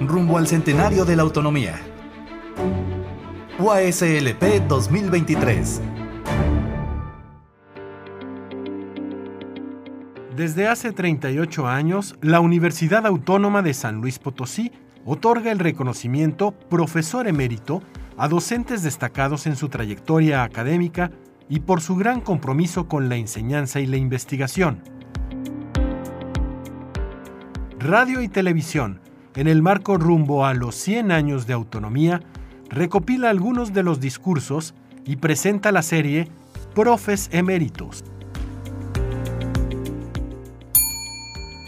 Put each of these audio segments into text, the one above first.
rumbo al centenario de la autonomía. UASLP 2023. Desde hace 38 años, la Universidad Autónoma de San Luis Potosí otorga el reconocimiento profesor emérito a docentes destacados en su trayectoria académica y por su gran compromiso con la enseñanza y la investigación. Radio y televisión, en el marco rumbo a los 100 años de autonomía, recopila algunos de los discursos y presenta la serie Profes Eméritos.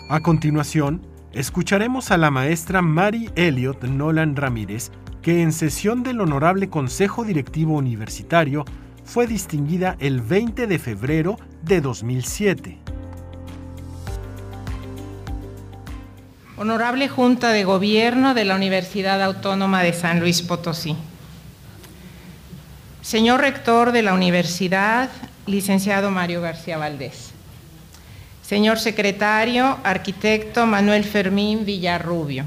A continuación, escucharemos a la maestra Mary Elliot Nolan Ramírez, que en sesión del Honorable Consejo Directivo Universitario fue distinguida el 20 de febrero de 2007. Honorable Junta de Gobierno de la Universidad Autónoma de San Luis Potosí. Señor Rector de la Universidad, licenciado Mario García Valdés. Señor Secretario, arquitecto Manuel Fermín Villarrubio.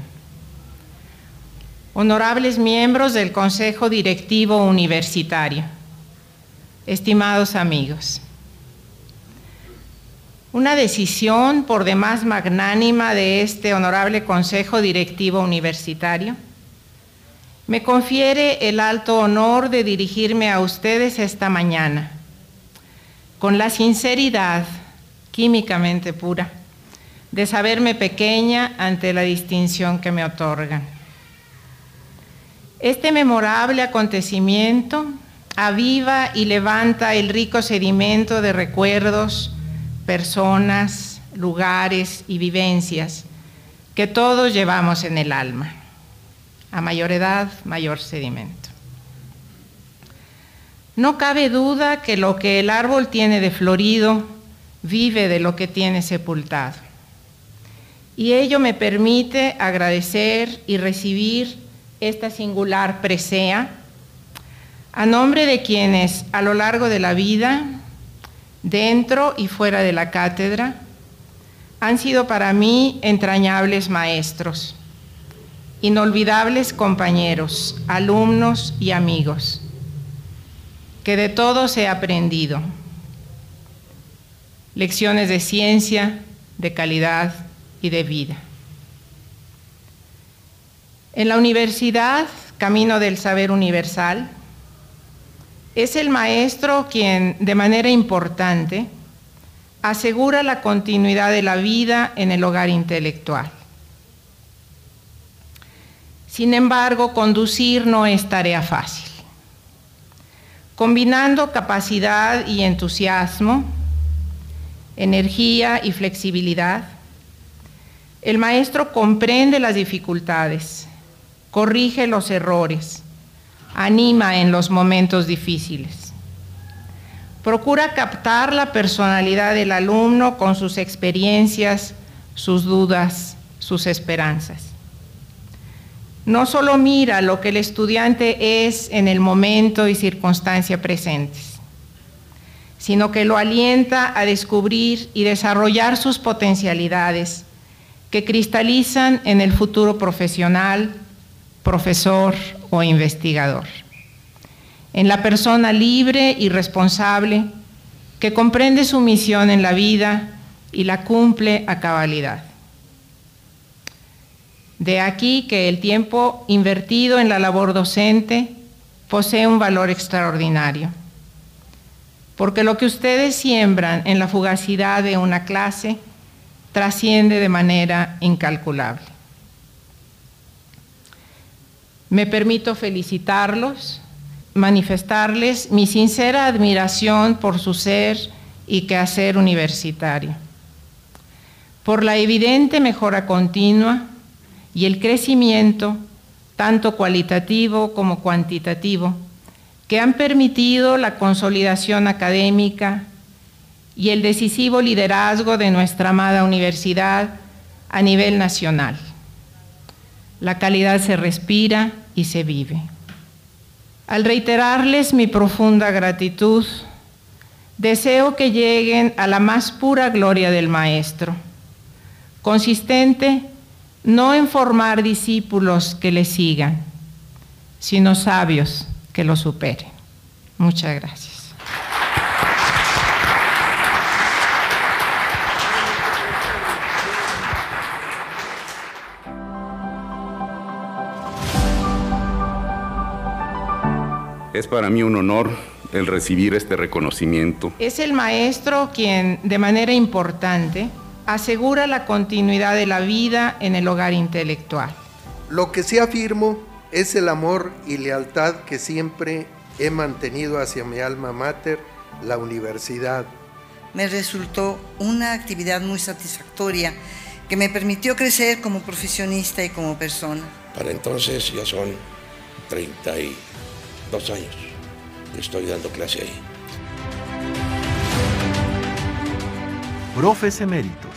Honorables miembros del Consejo Directivo Universitario. Estimados amigos. Una decisión por demás magnánima de este honorable Consejo Directivo Universitario me confiere el alto honor de dirigirme a ustedes esta mañana con la sinceridad químicamente pura, de saberme pequeña ante la distinción que me otorgan. Este memorable acontecimiento aviva y levanta el rico sedimento de recuerdos, personas, lugares y vivencias que todos llevamos en el alma. A mayor edad, mayor sedimento. No cabe duda que lo que el árbol tiene de florido vive de lo que tiene sepultado. Y ello me permite agradecer y recibir esta singular presea a nombre de quienes a lo largo de la vida, dentro y fuera de la cátedra, han sido para mí entrañables maestros, inolvidables compañeros, alumnos y amigos, que de todos he aprendido lecciones de ciencia, de calidad y de vida. En la universidad, Camino del Saber Universal, es el maestro quien de manera importante asegura la continuidad de la vida en el hogar intelectual. Sin embargo, conducir no es tarea fácil. Combinando capacidad y entusiasmo, energía y flexibilidad. El maestro comprende las dificultades, corrige los errores, anima en los momentos difíciles. Procura captar la personalidad del alumno con sus experiencias, sus dudas, sus esperanzas. No solo mira lo que el estudiante es en el momento y circunstancia presentes, sino que lo alienta a descubrir y desarrollar sus potencialidades que cristalizan en el futuro profesional, profesor o investigador. En la persona libre y responsable que comprende su misión en la vida y la cumple a cabalidad. De aquí que el tiempo invertido en la labor docente posee un valor extraordinario porque lo que ustedes siembran en la fugacidad de una clase trasciende de manera incalculable. Me permito felicitarlos, manifestarles mi sincera admiración por su ser y quehacer universitario, por la evidente mejora continua y el crecimiento, tanto cualitativo como cuantitativo, que han permitido la consolidación académica y el decisivo liderazgo de nuestra amada universidad a nivel nacional. La calidad se respira y se vive. Al reiterarles mi profunda gratitud, deseo que lleguen a la más pura gloria del Maestro, consistente no en formar discípulos que le sigan, sino sabios que lo superen. Muchas gracias. Es para mí un honor el recibir este reconocimiento. Es el maestro quien, de manera importante, asegura la continuidad de la vida en el hogar intelectual. Lo que sí afirmo es el amor y lealtad que siempre he mantenido hacia mi alma mater, la universidad. Me resultó una actividad muy satisfactoria que me permitió crecer como profesionista y como persona. Para entonces ya son 32 años estoy dando clase ahí. Profes eméritos.